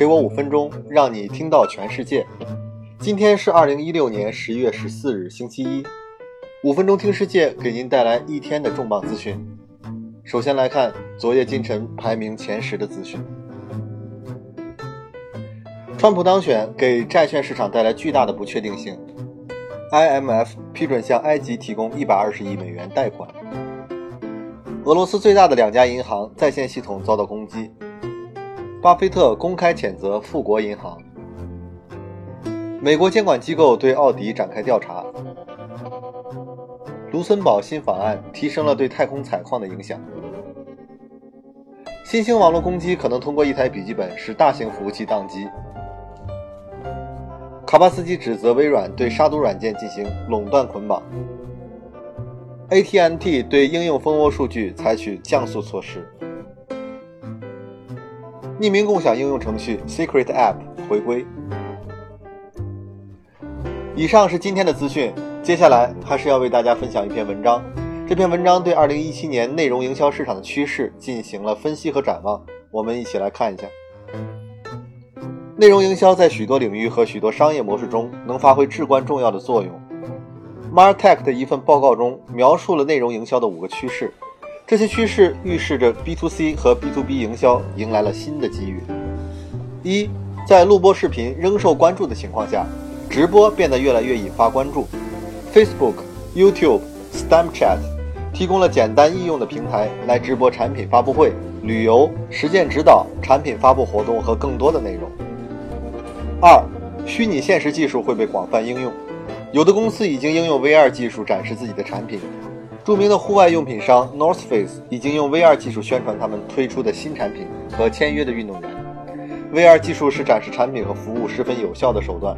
给我五分钟，让你听到全世界。今天是二零一六年十一月十四日，星期一。五分钟听世界，给您带来一天的重磅资讯。首先来看昨夜今晨排名前十的资讯。川普当选给债券市场带来巨大的不确定性。IMF 批准向埃及提供一百二十亿美元贷款。俄罗斯最大的两家银行在线系统遭到攻击。巴菲特公开谴责富国银行。美国监管机构对奥迪展开调查。卢森堡新法案提升了对太空采矿的影响。新兴网络攻击可能通过一台笔记本使大型服务器宕机。卡巴斯基指责微软对杀毒软件进行垄断捆绑。AT&T 对应用蜂窝数据采取降速措施。匿名共享应用程序 Secret App 回归。以上是今天的资讯，接下来还是要为大家分享一篇文章。这篇文章对2017年内容营销市场的趋势进行了分析和展望，我们一起来看一下。内容营销在许多领域和许多商业模式中能发挥至关重要的作用。Martech 的一份报告中描述了内容营销的五个趋势，这些趋势预示着 B to C 和 B to B 营销迎来了新的机遇。一，在录播视频仍受关注的情况下，直播变得越来越引发关注。Facebook、YouTube、Snapchat 提供了简单易用的平台来直播产品发布会、旅游、实践指导、产品发布活动和更多的内容。二，虚拟现实技术会被广泛应用，有的公司已经应用 VR 技术展示自己的产品。著名的户外用品商 North Face 已经用 VR 技术宣传他们推出的新产品和签约的运动员。VR 技术是展示产品和服务十分有效的手段，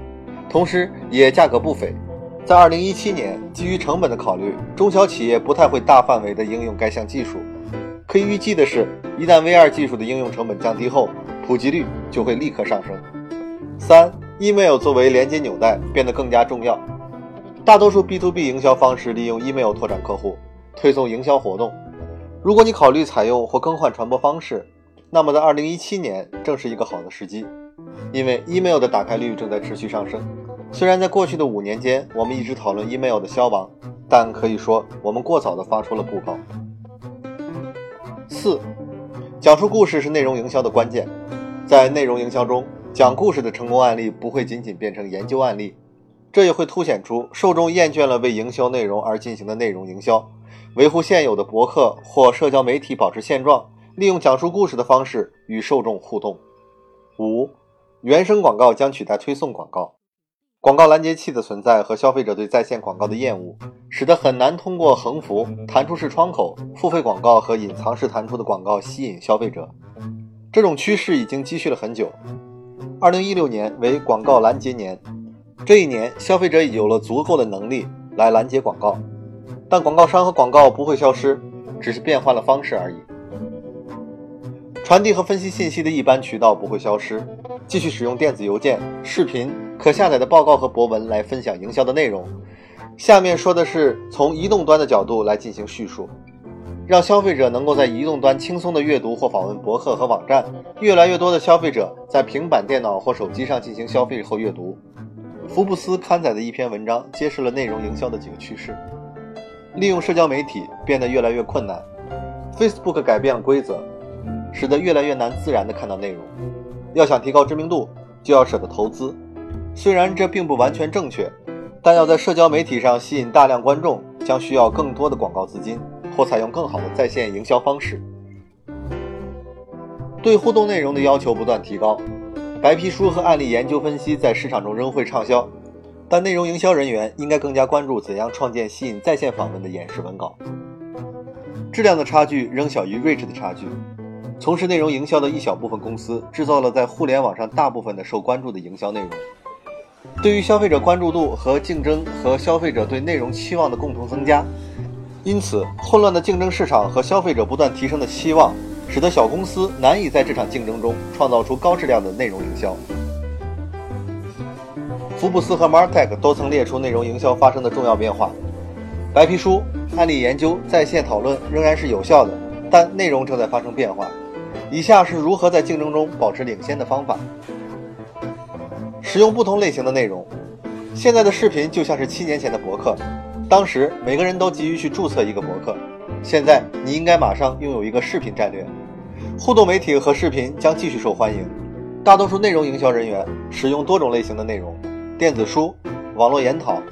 同时也价格不菲。在2017年，基于成本的考虑，中小企业不太会大范围的应用该项技术。可以预计的是，一旦 VR 技术的应用成本降低后，普及率就会立刻上升。三，email 作为连接纽带变得更加重要。大多数 B to B 营销方式利用 email 拓展客户，推送营销活动。如果你考虑采用或更换传播方式，那么在2017年正是一个好的时机，因为 email 的打开率正在持续上升。虽然在过去的五年间，我们一直讨论 email 的消亡，但可以说我们过早地发出了布告。四，讲述故事是内容营销的关键，在内容营销中。讲故事的成功案例不会仅仅变成研究案例，这也会凸显出受众厌倦了为营销内容而进行的内容营销，维护现有的博客或社交媒体保持现状，利用讲述故事的方式与受众互动。五，原生广告将取代推送广告，广告拦截器的存在和消费者对在线广告的厌恶，使得很难通过横幅、弹出式窗口、付费广告和隐藏式弹出的广告吸引消费者。这种趋势已经积蓄了很久。二零一六年为广告拦截年，这一年消费者已有了足够的能力来拦截广告，但广告商和广告不会消失，只是变换了方式而已。传递和分析信息的一般渠道不会消失，继续使用电子邮件、视频、可下载的报告和博文来分享营销的内容。下面说的是从移动端的角度来进行叙述。让消费者能够在移动端轻松地阅读或访问博客和网站。越来越多的消费者在平板电脑或手机上进行消费后阅读。福布斯刊载的一篇文章揭示了内容营销的几个趋势：利用社交媒体变得越来越困难；Facebook 改变了规则，使得越来越难自然地看到内容。要想提高知名度，就要舍得投资。虽然这并不完全正确，但要在社交媒体上吸引大量观众，将需要更多的广告资金。或采用更好的在线营销方式，对互动内容的要求不断提高。白皮书和案例研究分析在市场中仍会畅销，但内容营销人员应该更加关注怎样创建吸引在线访问的演示文稿。质量的差距仍小于 reach 的差距。从事内容营销的一小部分公司制造了在互联网上大部分的受关注的营销内容。对于消费者关注度和竞争和消费者对内容期望的共同增加。因此，混乱的竞争市场和消费者不断提升的期望，使得小公司难以在这场竞争中创造出高质量的内容营销。福布斯和 Martech 都曾列出内容营销发生的重要变化。白皮书、案例研究、在线讨论仍然是有效的，但内容正在发生变化。以下是如何在竞争中保持领先的方法：使用不同类型的内容。现在的视频就像是七年前的博客，当时每个人都急于去注册一个博客，现在你应该马上拥有一个视频战略。互动媒体和视频将继续受欢迎，大多数内容营销人员使用多种类型的内容：电子书、网络研讨、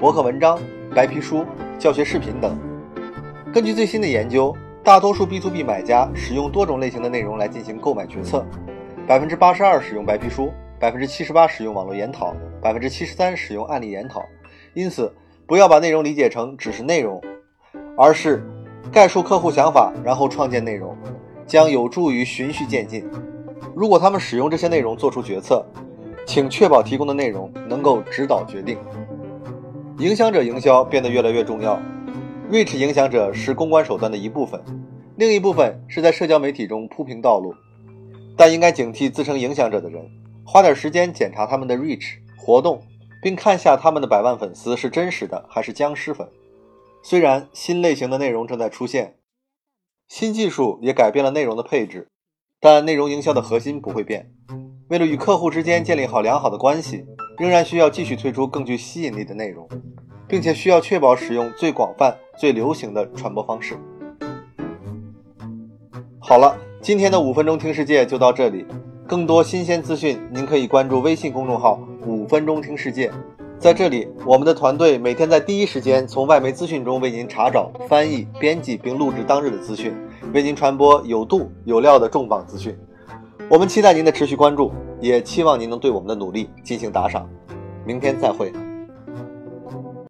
博客文章、白皮书、教学视频等。根据最新的研究，大多数 B to B 买家使用多种类型的内容来进行购买决策，百分之八十二使用白皮书，百分之七十八使用网络研讨，百分之七十三使用案例研讨。因此，不要把内容理解成只是内容，而是概述客户想法，然后创建内容。将有助于循序渐进。如果他们使用这些内容做出决策，请确保提供的内容能够指导决定。影响者营销变得越来越重要，reach 影响者是公关手段的一部分，另一部分是在社交媒体中铺平道路。但应该警惕自称影响者的人，花点时间检查他们的 reach 活动，并看下他们的百万粉丝是真实的还是僵尸粉。虽然新类型的内容正在出现。新技术也改变了内容的配置，但内容营销的核心不会变。为了与客户之间建立好良好的关系，仍然需要继续推出更具吸引力的内容，并且需要确保使用最广泛、最流行的传播方式。好了，今天的五分钟听世界就到这里。更多新鲜资讯，您可以关注微信公众号“五分钟听世界”。在这里，我们的团队每天在第一时间从外媒资讯中为您查找、翻译、编辑并录制当日的资讯，为您传播有度有料的重磅资讯。我们期待您的持续关注，也期望您能对我们的努力进行打赏。明天再会。